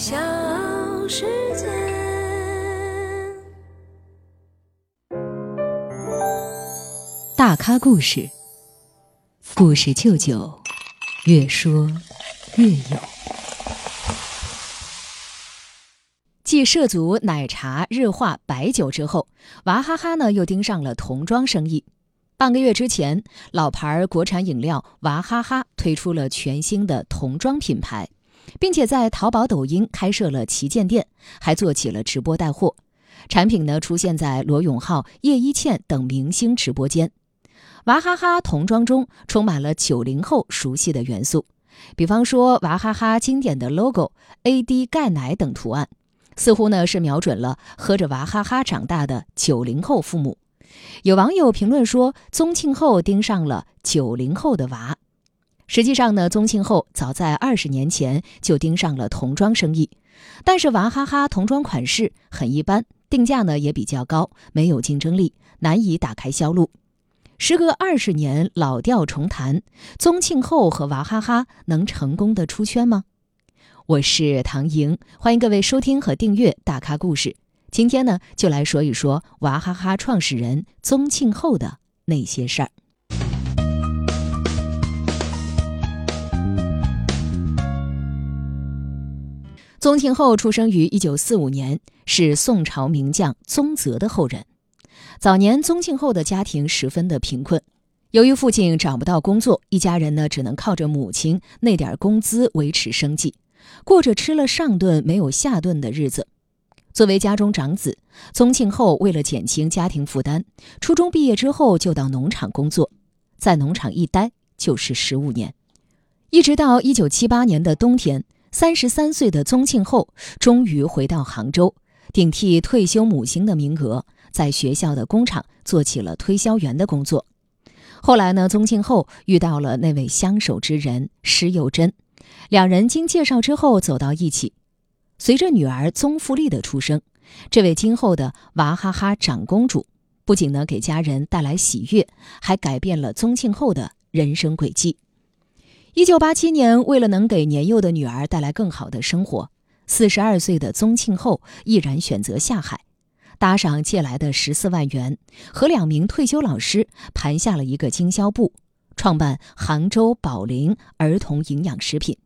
小世界，大咖故事，故事舅舅，越说越有。继涉足奶茶、日化、白酒之后，娃哈哈呢又盯上了童装生意。半个月之前，老牌国产饮料娃哈哈推出了全新的童装品牌，并且在淘宝、抖音开设了旗舰店，还做起了直播带货。产品呢出现在罗永浩、叶一茜等明星直播间。娃哈哈童装中充满了九零后熟悉的元素，比方说娃哈哈经典的 logo、AD 钙奶等图案，似乎呢是瞄准了喝着娃哈哈长大的九零后父母。有网友评论说，宗庆后盯上了九零后的娃。实际上呢，宗庆后早在二十年前就盯上了童装生意，但是娃哈哈童装款式很一般，定价呢也比较高，没有竞争力，难以打开销路。时隔二十年，老调重弹，宗庆后和娃哈哈能成功的出圈吗？我是唐莹，欢迎各位收听和订阅《大咖故事》。今天呢，就来说一说娃哈哈创始人宗庆后的那些事儿。宗庆后出生于一九四五年，是宋朝名将宗泽的后人。早年，宗庆后的家庭十分的贫困，由于父亲找不到工作，一家人呢只能靠着母亲那点工资维持生计，过着吃了上顿没有下顿的日子。作为家中长子，宗庆后为了减轻家庭负担，初中毕业之后就到农场工作，在农场一待就是十五年，一直到一九七八年的冬天，三十三岁的宗庆后终于回到杭州，顶替退休母亲的名额，在学校的工厂做起了推销员的工作。后来呢，宗庆后遇到了那位相守之人施幼珍，两人经介绍之后走到一起。随着女儿宗馥莉的出生，这位今后的娃哈哈长公主不仅呢给家人带来喜悦，还改变了宗庆后的人生轨迹。一九八七年，为了能给年幼的女儿带来更好的生活，四十二岁的宗庆后毅然选择下海，搭上借来的十四万元，和两名退休老师盘下了一个经销部，创办杭州宝林儿童营养食品，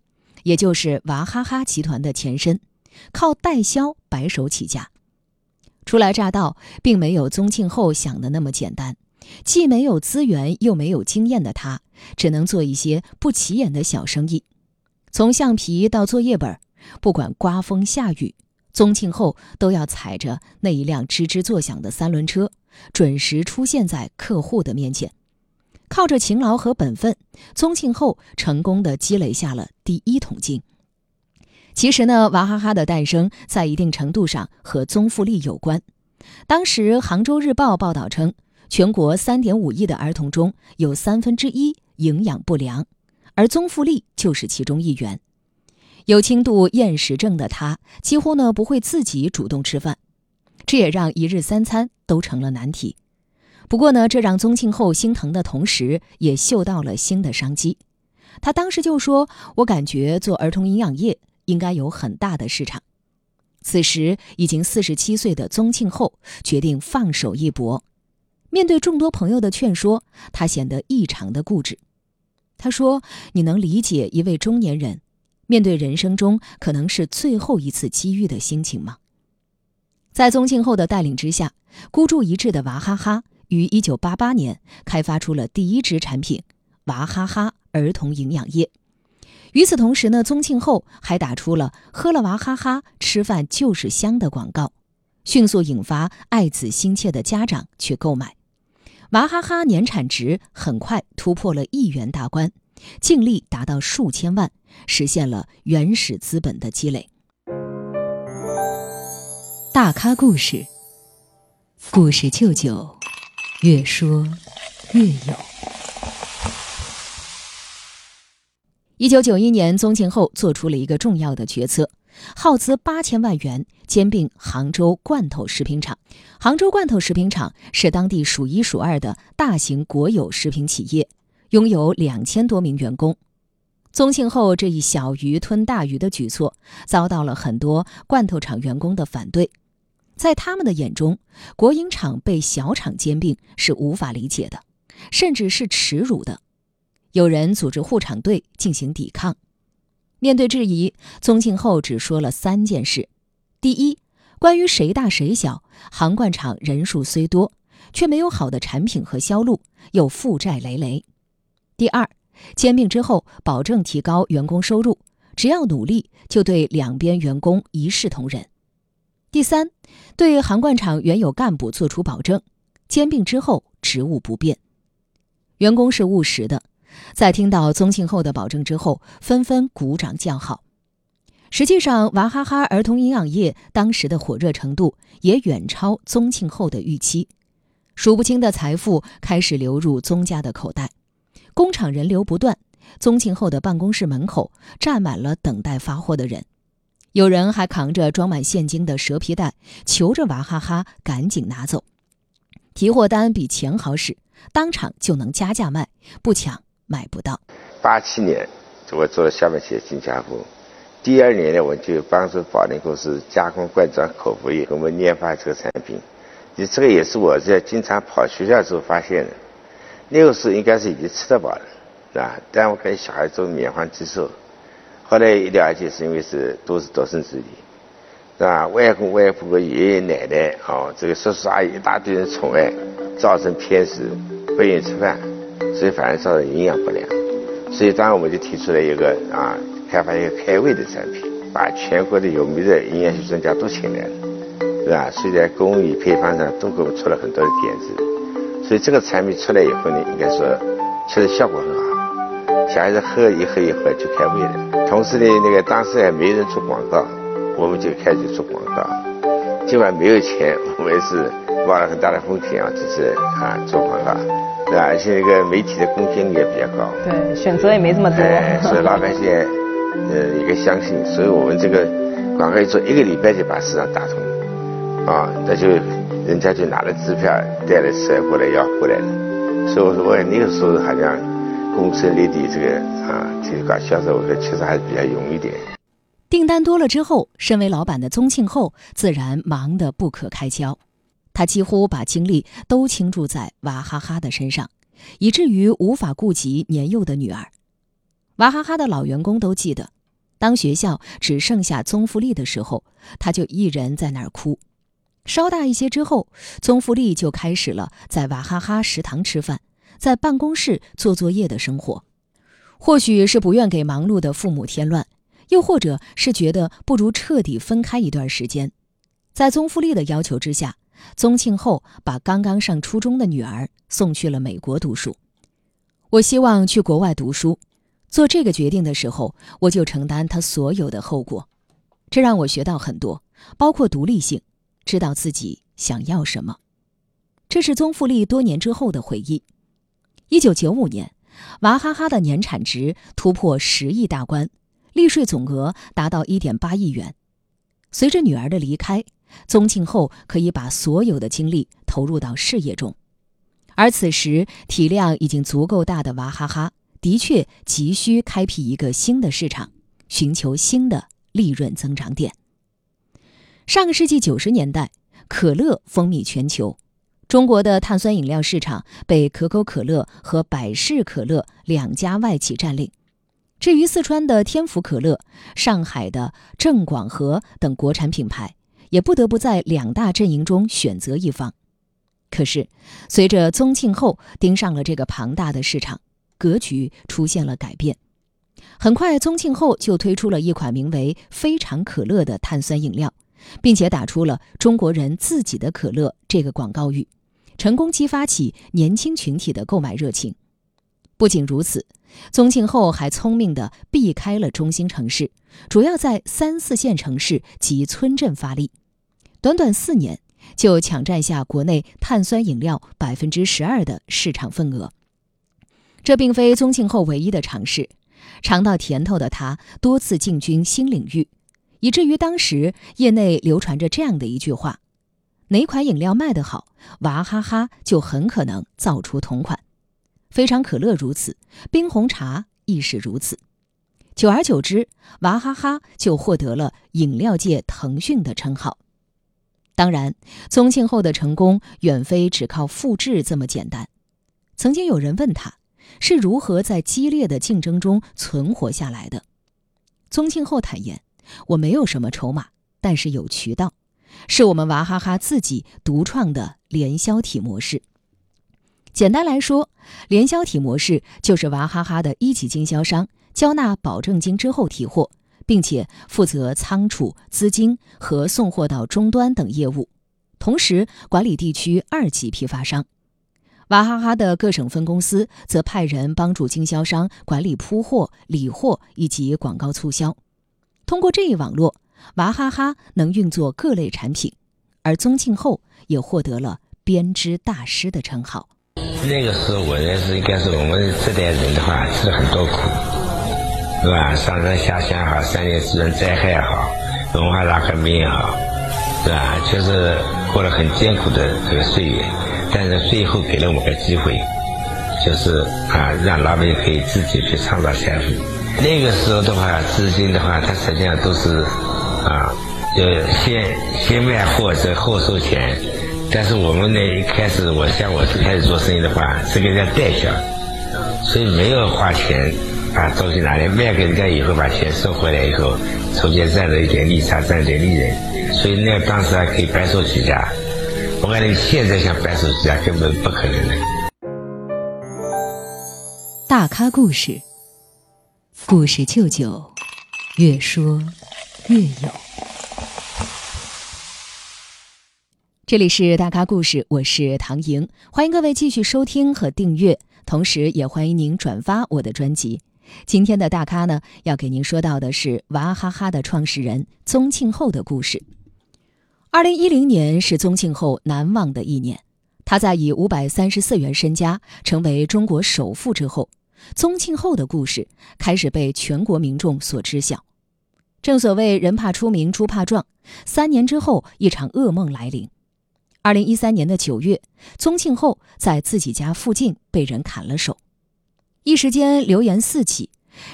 也就是娃哈哈集团的前身。靠代销白手起家，初来乍到，并没有宗庆后想的那么简单。既没有资源，又没有经验的他，只能做一些不起眼的小生意。从橡皮到作业本，不管刮风下雨，宗庆后都要踩着那一辆吱吱作响的三轮车，准时出现在客户的面前。靠着勤劳和本分，宗庆后成功的积累下了第一桶金。其实呢，娃哈哈的诞生在一定程度上和宗馥莉有关。当时，《杭州日报》报道称，全国三点五亿的儿童中有三分之一营养不良，而宗馥莉就是其中一员。有轻度厌食症的她，几乎呢不会自己主动吃饭，这也让一日三餐都成了难题。不过呢，这让宗庆后心疼的同时，也嗅到了新的商机。他当时就说：“我感觉做儿童营养液。”应该有很大的市场。此时已经四十七岁的宗庆后决定放手一搏。面对众多朋友的劝说，他显得异常的固执。他说：“你能理解一位中年人面对人生中可能是最后一次机遇的心情吗？”在宗庆后的带领之下，孤注一掷的娃哈哈于一九八八年开发出了第一支产品——娃哈哈儿童营养液。与此同时呢，宗庆后还打出了“喝了娃哈哈，吃饭就是香”的广告，迅速引发爱子心切的家长去购买。娃哈哈年产值很快突破了亿元大关，净利达到数千万，实现了原始资本的积累。大咖故事，故事舅舅，越说越有。一九九一年，宗庆后做出了一个重要的决策，耗资八千万元兼并杭州罐头食品厂。杭州罐头食品厂是当地数一数二的大型国有食品企业，拥有两千多名员工。宗庆后这一小鱼吞大鱼的举措，遭到了很多罐头厂员工的反对。在他们的眼中，国营厂被小厂兼并是无法理解的，甚至是耻辱的。有人组织护厂队进行抵抗。面对质疑，宗庆后只说了三件事：第一，关于谁大谁小，航罐厂人数虽多，却没有好的产品和销路，又负债累累；第二，兼并之后，保证提高员工收入，只要努力，就对两边员工一视同仁。第三，对航罐厂原有干部作出保证，兼并之后职务不变。员工是务实的，在听到宗庆后的保证之后，纷纷鼓掌叫好。实际上，娃哈哈儿童营养液当时的火热程度也远超宗庆后的预期，数不清的财富开始流入宗家的口袋。工厂人流不断，宗庆后的办公室门口站满了等待发货的人，有人还扛着装满现金的蛇皮袋，求着娃哈哈赶紧拿走。提货单比钱好使，当场就能加价卖，不抢买不到。八七年，我做了下面写新加坡，第二年呢，我就帮助宝林公司加工罐装口服液，我们研发这个产品。你这个也是我在经常跑学校时候发现的。那个时候应该是已经吃得饱了，是吧？但我给小孩做免费接受，后来一了解是因为是都是独生子女，是吧？外公外婆和爷爷奶奶，哦，这个叔叔阿姨一大堆人宠爱，造成偏食，不愿意吃饭，所以反而造成营养不良。所以当然我们就提出了一个啊，开发一个开胃的产品，把全国的有名的营养学专家都请来了，是吧？所以在工艺配方上都给我们出了很多的点子。所以这个产品出来以后呢，应该说确实效果很好，小孩子喝一喝一喝就开胃了。同时呢，那个当时也没人做广告，我们就开始做广告。尽管没有钱，我们也是冒了很大的风险啊，就是啊做广告，对吧？而且那个媒体的公信力也比较高。对，选择也没这么多。所以老百姓呃一个相信，所以我们这个广告一做，一个礼拜就把市场打通，啊，那就。人家就拿了支票带了车过来要回来了，所以我说我那个时候好像公司立地这个啊，这个搞销售，我说其实还是比较容易点。订单多了之后，身为老板的宗庆后自然忙得不可开交，他几乎把精力都倾注在娃哈哈的身上，以至于无法顾及年幼的女儿。娃哈哈的老员工都记得，当学校只剩下宗馥莉的时候，他就一人在那儿哭。稍大一些之后，宗馥莉就开始了在娃哈哈食堂吃饭，在办公室做作业的生活。或许是不愿给忙碌的父母添乱，又或者是觉得不如彻底分开一段时间。在宗馥莉的要求之下，宗庆后把刚刚上初中的女儿送去了美国读书。我希望去国外读书，做这个决定的时候，我就承担他所有的后果。这让我学到很多，包括独立性。知道自己想要什么，这是宗馥莉多年之后的回忆。一九九五年，娃哈哈的年产值突破十亿大关，利税总额达到一点八亿元。随着女儿的离开，宗庆后可以把所有的精力投入到事业中，而此时体量已经足够大的娃哈哈，的确急需开辟一个新的市场，寻求新的利润增长点。上个世纪九十年代，可乐风靡全球，中国的碳酸饮料市场被可口可乐和百事可乐两家外企占领。至于四川的天府可乐、上海的正广和等国产品牌，也不得不在两大阵营中选择一方。可是，随着宗庆后盯上了这个庞大的市场，格局出现了改变。很快，宗庆后就推出了一款名为“非常可乐”的碳酸饮料。并且打出了“中国人自己的可乐”这个广告语，成功激发起年轻群体的购买热情。不仅如此，宗庆后还聪明地避开了中心城市，主要在三四线城市及村镇发力。短短四年，就抢占下国内碳酸饮料百分之十二的市场份额。这并非宗庆后唯一的尝试，尝到甜头的他多次进军新领域。以至于当时业内流传着这样的一句话：哪款饮料卖得好，娃哈哈就很可能造出同款。非常可乐如此，冰红茶亦是如此。久而久之，娃哈哈就获得了饮料界腾讯的称号。当然，宗庆后的成功远非只靠复制这么简单。曾经有人问他，是如何在激烈的竞争中存活下来的？宗庆后坦言：“我没有什么筹码，但是有渠道，是我们娃哈哈自己独创的联销体模式。简单来说，联销体模式就是娃哈哈的一级经销商交纳保证金之后提货。”并且负责仓储、资金和送货到终端等业务，同时管理地区二级批发商。娃哈哈的各省分公司则派人帮助经销商管理铺货、理货以及广告促销。通过这一网络，娃哈哈能运作各类产品，而宗庆后也获得了编织大师的称号。那个时候，我认识应该是我们这代人的话，吃了很多苦。是吧？上山下乡也好，三年自然灾害也好，文化大革命也好，是吧？就是过了很艰苦的这个岁月，但是最后给了我个机会，就是啊，让老百姓可以自己去创造财富。那个时候的话，资金的话，它实际上都是啊，就先先卖货，再后收钱。但是我们呢，一开始我像我开始做生意的话，是给人家代销，所以没有花钱。把东西拿来卖给人家以后，把钱收回来以后，中间赚了一点利差，赚点利润，所以那当时还可以白手起家。我感觉现在想白手起家根本不可能的。大咖故事，故事舅舅，越说越有。这里是大咖故事，我是唐莹，欢迎各位继续收听和订阅，同时也欢迎您转发我的专辑。今天的大咖呢，要给您说到的是娃哈哈的创始人宗庆后的故事。二零一零年是宗庆后难忘的一年，他在以五百三十四元身家成为中国首富之后，宗庆后的故事开始被全国民众所知晓。正所谓人怕出名猪怕壮，三年之后，一场噩梦来临。二零一三年的九月，宗庆后在自己家附近被人砍了手。一时间流言四起，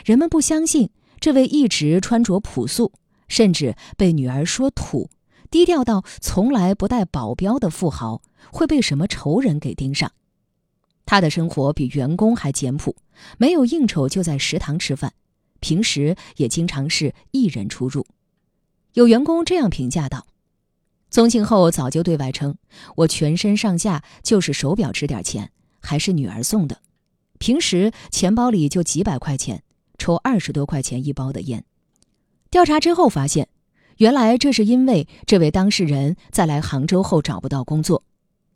人们不相信这位一直穿着朴素，甚至被女儿说土、低调到从来不带保镖的富豪会被什么仇人给盯上。他的生活比员工还简朴，没有应酬就在食堂吃饭，平时也经常是一人出入。有员工这样评价道：“宗庆后早就对外称，我全身上下就是手表值点钱，还是女儿送的。”平时钱包里就几百块钱，抽二十多块钱一包的烟。调查之后发现，原来这是因为这位当事人在来杭州后找不到工作，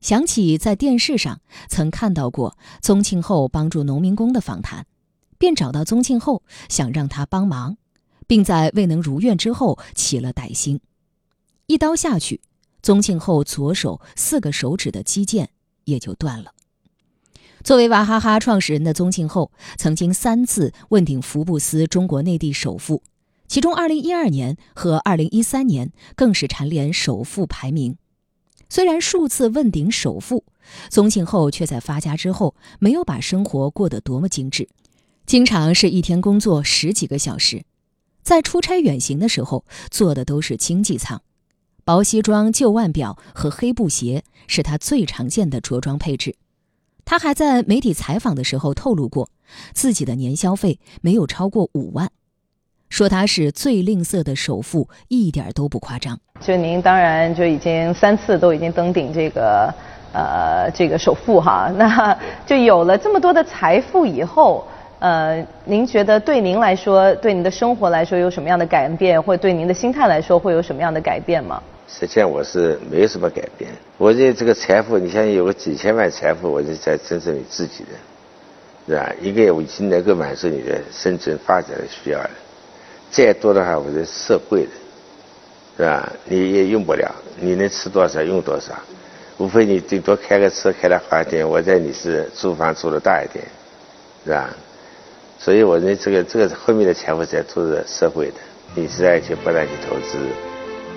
想起在电视上曾看到过宗庆后帮助农民工的访谈，便找到宗庆后想让他帮忙，并在未能如愿之后起了歹心，一刀下去，宗庆后左手四个手指的肌腱也就断了。作为娃哈哈创始人的宗庆后，曾经三次问鼎福布斯中国内地首富，其中2012年和2013年更是蝉联首富排名。虽然数次问鼎首富，宗庆后却在发家之后没有把生活过得多么精致，经常是一天工作十几个小时，在出差远行的时候坐的都是经济舱，薄西装、旧腕表和黑布鞋是他最常见的着装配置。他还在媒体采访的时候透露过，自己的年消费没有超过五万，说他是最吝啬的首富，一点都不夸张。就您当然就已经三次都已经登顶这个，呃，这个首富哈，那就有了这么多的财富以后，呃，您觉得对您来说，对您的生活来说有什么样的改变，或对您的心态来说会有什么样的改变吗？实际上我是没有什么改变。我认为这个财富，你像有个几千万财富，我是在真正你自己的，是吧？一个月我已经能够满足你的生存发展的需要了。再多的话，我是社会的，是吧？你也用不了，你能吃多少用多少，无非你顶多开个车开的好一点，我在你是租房租的大一点，是吧？所以我认为这个这个后面的财富才都是社会的，你是在去不断去投资。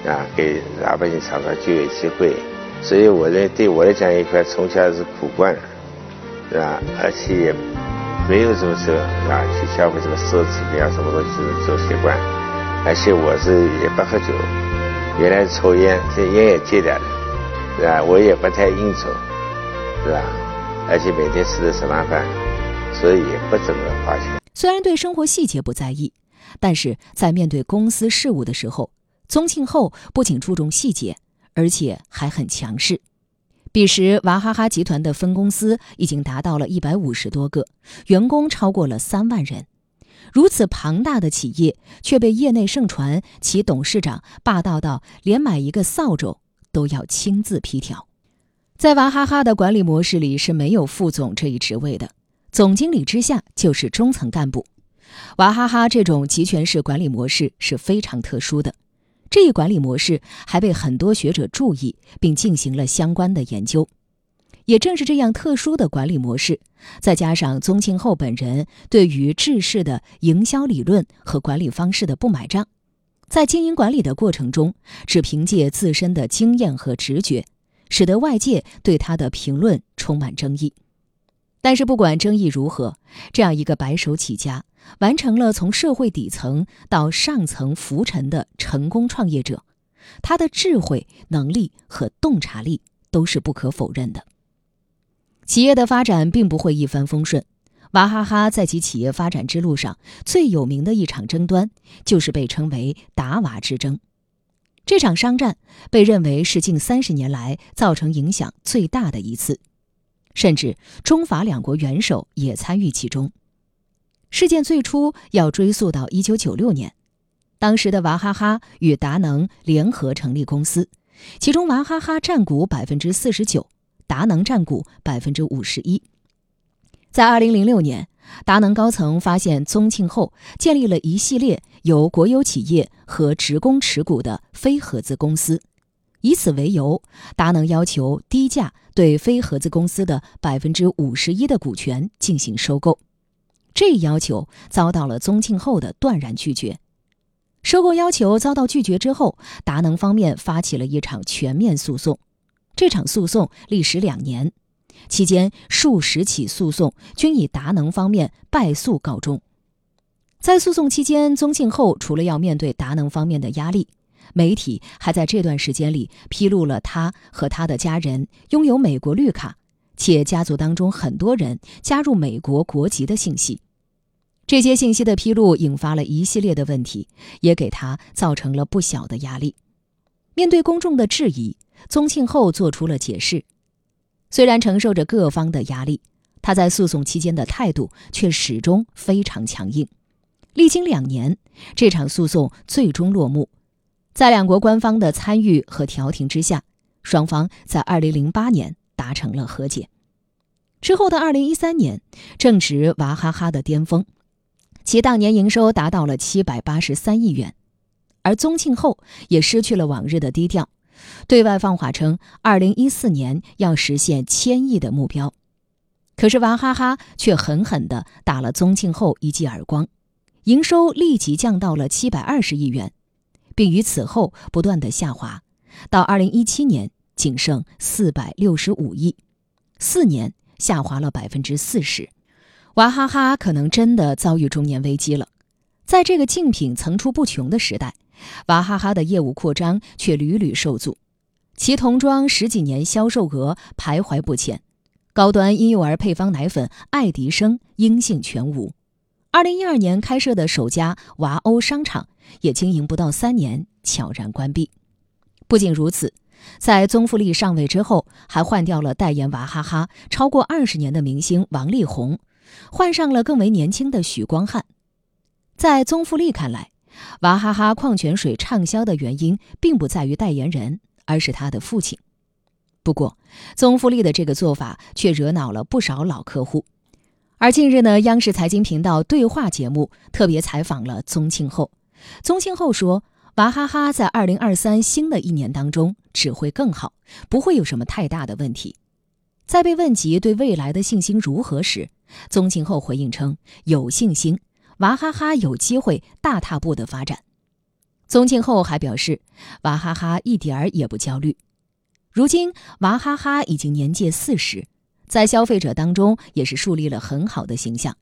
啊，给老百姓创造就业机会，所以我认为对我来讲一块从小是苦惯了，是吧？而且也没有什么时候啊去消费这个奢侈品啊什么东西走习惯，而且我是也不喝酒，原来抽烟，这烟也戒掉了，是吧？我也不太应酬，是吧？而且每天吃的什么饭，所以也不怎么花钱。虽然对生活细节不在意，但是在面对公司事务的时候，宗庆后不仅注重细节，而且还很强势。彼时，娃哈哈集团的分公司已经达到了一百五十多个，员工超过了三万人。如此庞大的企业，却被业内盛传其董事长霸道到连买一个扫帚都要亲自批条。在娃哈哈的管理模式里是没有副总这一职位的，总经理之下就是中层干部。娃哈哈这种集权式管理模式是非常特殊的。这一管理模式还被很多学者注意，并进行了相关的研究。也正是这样特殊的管理模式，再加上宗庆后本人对于制式的营销理论和管理方式的不买账，在经营管理的过程中，只凭借自身的经验和直觉，使得外界对他的评论充满争议。但是，不管争议如何，这样一个白手起家。完成了从社会底层到上层浮沉的成功创业者，他的智慧、能力和洞察力都是不可否认的。企业的发展并不会一帆风顺，娃哈哈在其企业发展之路上最有名的一场争端，就是被称为“达娃之争”。这场商战被认为是近三十年来造成影响最大的一次，甚至中法两国元首也参与其中。事件最初要追溯到一九九六年，当时的娃哈哈与达能联合成立公司，其中娃哈哈占股百分之四十九，达能占股百分之五十一。在二零零六年，达能高层发现宗庆后建立了一系列由国有企业和职工持股的非合资公司，以此为由，达能要求低价对非合资公司的百分之五十一的股权进行收购。这一要求遭到了宗庆后的断然拒绝。收购要求遭到拒绝之后，达能方面发起了一场全面诉讼。这场诉讼历时两年，期间数十起诉讼均以达能方面败诉告终。在诉讼期间，宗庆后除了要面对达能方面的压力，媒体还在这段时间里披露了他和他的家人拥有美国绿卡，且家族当中很多人加入美国国籍的信息。这些信息的披露引发了一系列的问题，也给他造成了不小的压力。面对公众的质疑，宗庆后做出了解释。虽然承受着各方的压力，他在诉讼期间的态度却始终非常强硬。历经两年，这场诉讼最终落幕。在两国官方的参与和调停之下，双方在2008年达成了和解。之后的2013年，正值娃哈哈的巅峰。其当年营收达到了七百八十三亿元，而宗庆后也失去了往日的低调，对外放话称二零一四年要实现千亿的目标。可是娃哈哈却狠狠地打了宗庆后一记耳光，营收立即降到了七百二十亿元，并于此后不断的下滑，到二零一七年仅剩四百六十五亿，四年下滑了百分之四十。娃哈哈可能真的遭遇中年危机了。在这个竞品层出不穷的时代，娃哈哈的业务扩张却屡屡受阻。其童装十几年销售额徘徊不前，高端婴幼儿配方奶粉爱迪生音信全无。二零一二年开设的首家娃欧商场也经营不到三年，悄然关闭。不仅如此，在宗馥莉上位之后，还换掉了代言娃哈哈超过二十年的明星王力宏。换上了更为年轻的许光汉，在宗馥莉看来，娃哈哈矿泉水畅销的原因并不在于代言人，而是他的父亲。不过，宗馥莉的这个做法却惹恼了不少老客户。而近日呢，央视财经频道对话节目特别采访了宗庆后，宗庆后说，娃哈哈在二零二三新的一年当中只会更好，不会有什么太大的问题。在被问及对未来的信心如何时，宗庆后回应称有信心，娃哈哈有机会大踏步的发展。宗庆后还表示，娃哈哈一点儿也不焦虑。如今，娃哈哈已经年届四十，在消费者当中也是树立了很好的形象。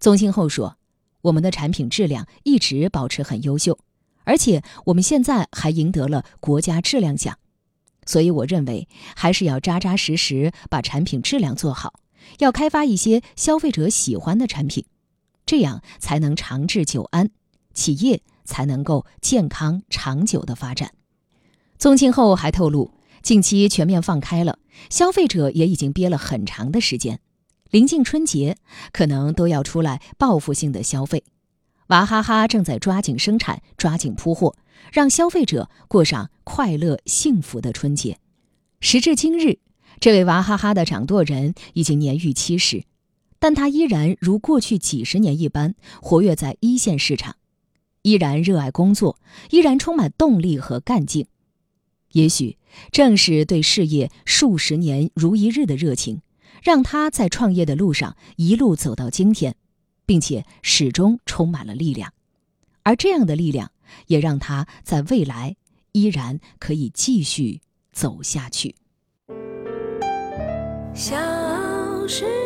宗庆后说：“我们的产品质量一直保持很优秀，而且我们现在还赢得了国家质量奖。所以我认为还是要扎扎实实把产品质量做好，要开发一些消费者喜欢的产品，这样才能长治久安，企业才能够健康长久的发展。”宗庆后还透露，近期全面放开了，消费者也已经憋了很长的时间。临近春节，可能都要出来报复性的消费。娃哈哈正在抓紧生产，抓紧铺货，让消费者过上快乐幸福的春节。时至今日，这位娃哈哈的掌舵人已经年逾七十，但他依然如过去几十年一般活跃在一线市场，依然热爱工作，依然充满动力和干劲。也许正是对事业数十年如一日的热情。让他在创业的路上一路走到今天，并且始终充满了力量，而这样的力量也让他在未来依然可以继续走下去。小时。